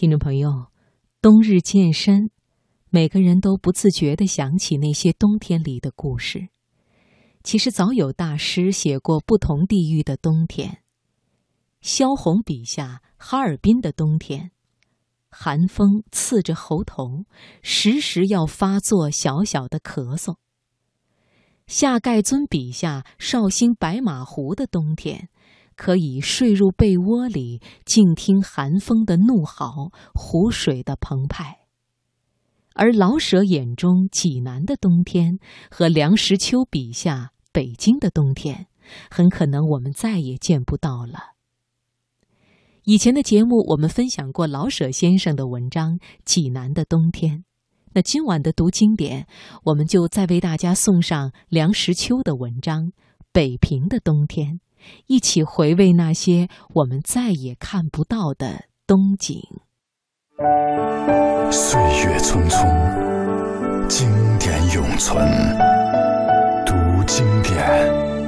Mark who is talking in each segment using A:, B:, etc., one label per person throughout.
A: 听众朋友，冬日渐深，每个人都不自觉地想起那些冬天里的故事。其实早有大师写过不同地域的冬天。萧红笔下哈尔滨的冬天，寒风刺着喉头，时时要发作小小的咳嗽。夏丐尊笔下绍兴白马湖的冬天。可以睡入被窝里，静听寒风的怒嚎，湖水的澎湃。而老舍眼中济南的冬天和梁实秋笔下北京的冬天，很可能我们再也见不到了。以前的节目我们分享过老舍先生的文章《济南的冬天》，那今晚的读经典，我们就再为大家送上梁实秋的文章《北平的冬天》。一起回味那些我们再也看不到的冬景。
B: 岁月匆匆，经典永存。读经典。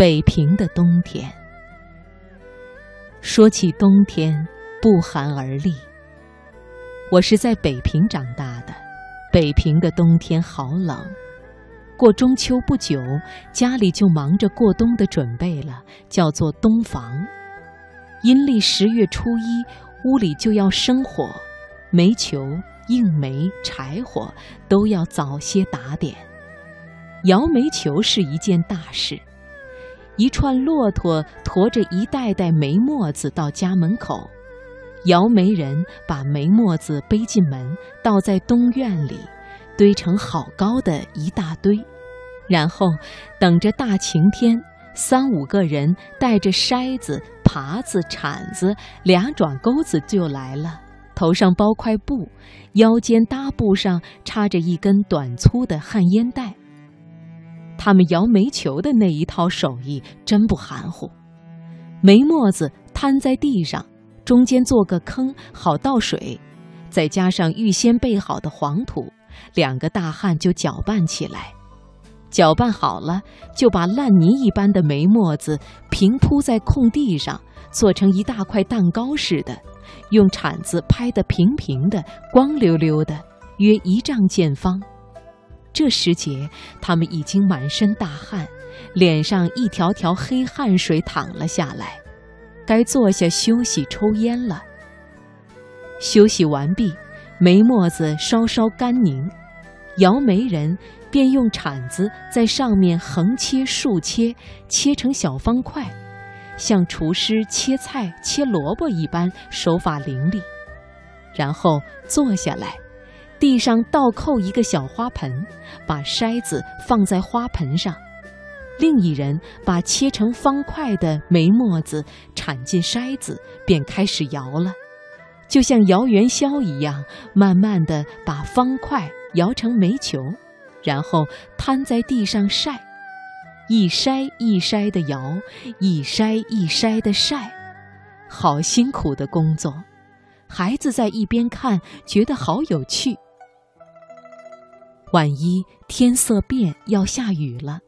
A: 北平的冬天。说起冬天，不寒而栗。我是在北平长大的，北平的冬天好冷。过中秋不久，家里就忙着过冬的准备了，叫做冬房。阴历十月初一，屋里就要生火，煤球、硬煤、柴火都要早些打点。摇煤球是一件大事。一串骆驼驮着一袋袋煤沫子到家门口，摇煤人把煤沫子背进门，倒在东院里，堆成好高的一大堆，然后等着大晴天，三五个人带着筛子、耙子、铲子，俩爪钩子就来了，头上包块布，腰间搭布上插着一根短粗的旱烟袋。他们摇煤球的那一套手艺真不含糊，煤沫子摊在地上，中间做个坑好倒水，再加上预先备好的黄土，两个大汉就搅拌起来。搅拌好了，就把烂泥一般的煤沫子平铺在空地上，做成一大块蛋糕似的，用铲子拍得平平的、光溜溜的，约一丈见方。这时节，他们已经满身大汗，脸上一条条黑汗水淌了下来，该坐下休息抽烟了。休息完毕，煤沫子稍稍干凝，摇煤人便用铲子在上面横切竖切，切成小方块，像厨师切菜切萝卜一般，手法伶俐。然后坐下来。地上倒扣一个小花盆，把筛子放在花盆上，另一人把切成方块的煤沫子铲进筛子，便开始摇了，就像摇元宵一样，慢慢的把方块摇成煤球，然后摊在地上晒，一筛一筛的摇，一筛一筛的晒，好辛苦的工作。孩子在一边看，觉得好有趣。万一天色变要下雨了，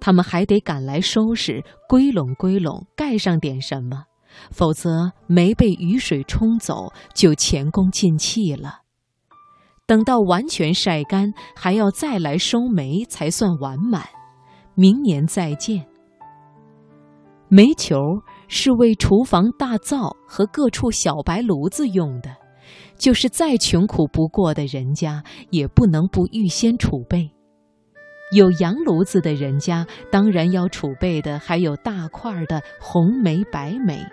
A: 他们还得赶来收拾，归拢归拢，盖上点什么，否则没被雨水冲走，就前功尽弃了。等到完全晒干，还要再来收煤，才算完满。明年再见。煤球是为厨房大灶和各处小白炉子用的。就是再穷苦不过的人家，也不能不预先储备。有洋炉子的人家，当然要储备的还有大块的红煤、白煤，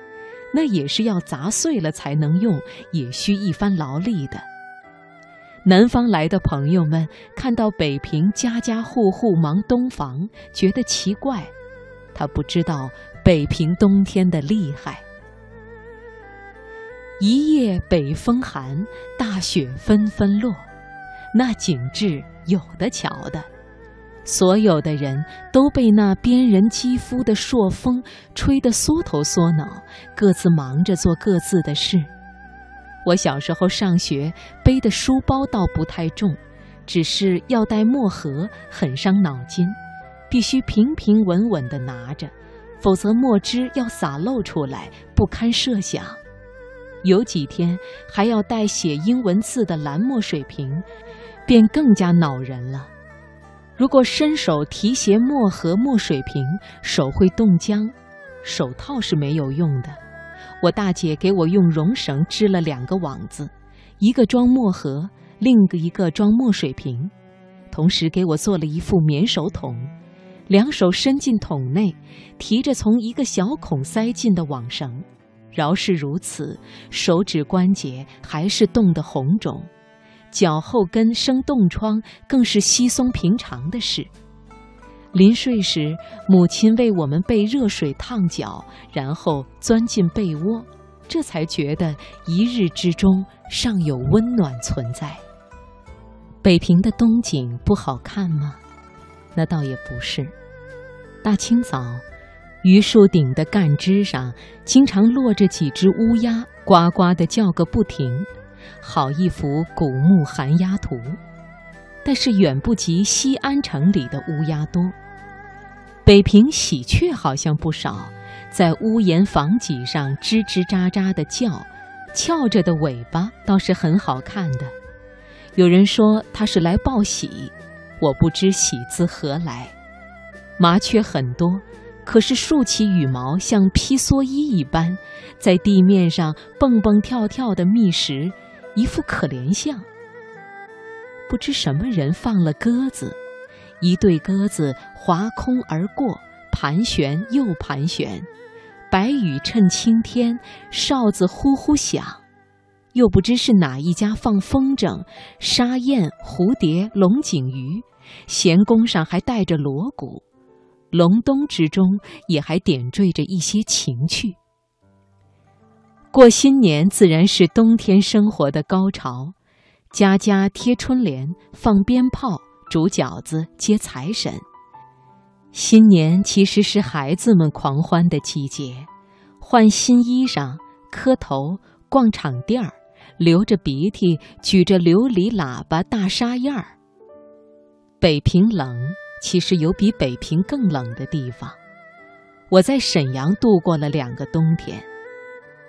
A: 那也是要砸碎了才能用，也需一番劳力的。南方来的朋友们看到北平家家户户忙东房，觉得奇怪。他不知道北平冬天的厉害。一夜北风寒，大雪纷纷落，那景致有的瞧的。所有的人都被那边人肌肤的朔风吹得缩头缩脑，各自忙着做各自的事。我小时候上学背的书包倒不太重，只是要带墨盒，很伤脑筋，必须平平稳稳地拿着，否则墨汁要洒漏出来，不堪设想。有几天还要带写英文字的蓝墨水瓶，便更加恼人了。如果伸手提携墨盒、墨水瓶，手会冻僵，手套是没有用的。我大姐给我用绒绳织了两个网子，一个装墨盒，另一个装墨水瓶，同时给我做了一副棉手桶，两手伸进桶内，提着从一个小孔塞进的网绳，饶是如此，手指关节还是冻得红肿，脚后跟生冻疮更是稀松平常的事。临睡时，母亲为我们备热水烫脚，然后钻进被窝，这才觉得一日之中尚有温暖存在。北平的冬景不好看吗？那倒也不是。大清早，榆树顶的干枝上经常落着几只乌鸦，呱呱地叫个不停，好一幅古木寒鸦图。但是远不及西安城里的乌鸦多。北平喜鹊好像不少，在屋檐房脊上吱吱喳喳地叫，翘着的尾巴倒是很好看的。有人说它是来报喜，我不知喜字何来。麻雀很多，可是竖起羽毛像披蓑衣一般，在地面上蹦蹦跳跳地觅食，一副可怜相。不知什么人放了鸽子。一对鸽子划空而过，盘旋又盘旋，白羽衬青天，哨子呼呼响。又不知是哪一家放风筝，沙燕、蝴蝶、龙井鱼，弦弓上还带着锣鼓，隆冬之中也还点缀着一些情趣。过新年自然是冬天生活的高潮，家家贴春联，放鞭炮。煮饺子接财神，新年其实是孩子们狂欢的季节，换新衣裳、磕头、逛场店儿，流着鼻涕，举着琉璃喇叭大沙燕儿。北平冷，其实有比北平更冷的地方。我在沈阳度过了两个冬天，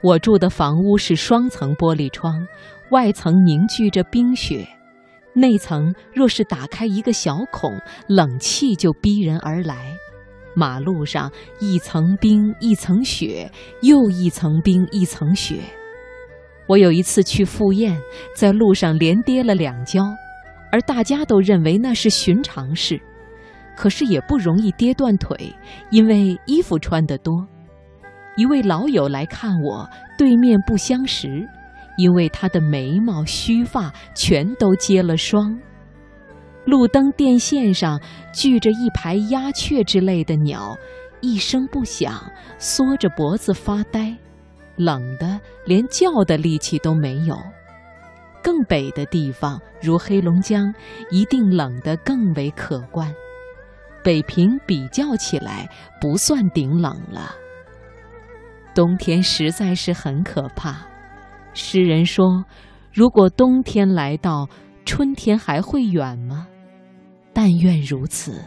A: 我住的房屋是双层玻璃窗，外层凝聚着冰雪。内层若是打开一个小孔，冷气就逼人而来。马路上一层冰一层雪，又一层冰一层雪。我有一次去赴宴，在路上连跌了两跤，而大家都认为那是寻常事。可是也不容易跌断腿，因为衣服穿得多。一位老友来看我，对面不相识。因为他的眉毛、须发全都结了霜，路灯电线上聚着一排鸦雀之类的鸟，一声不响，缩着脖子发呆，冷得连叫的力气都没有。更北的地方，如黑龙江，一定冷得更为可观。北平比较起来不算顶冷了。冬天实在是很可怕。诗人说：“如果冬天来到，春天还会远吗？但愿如此。”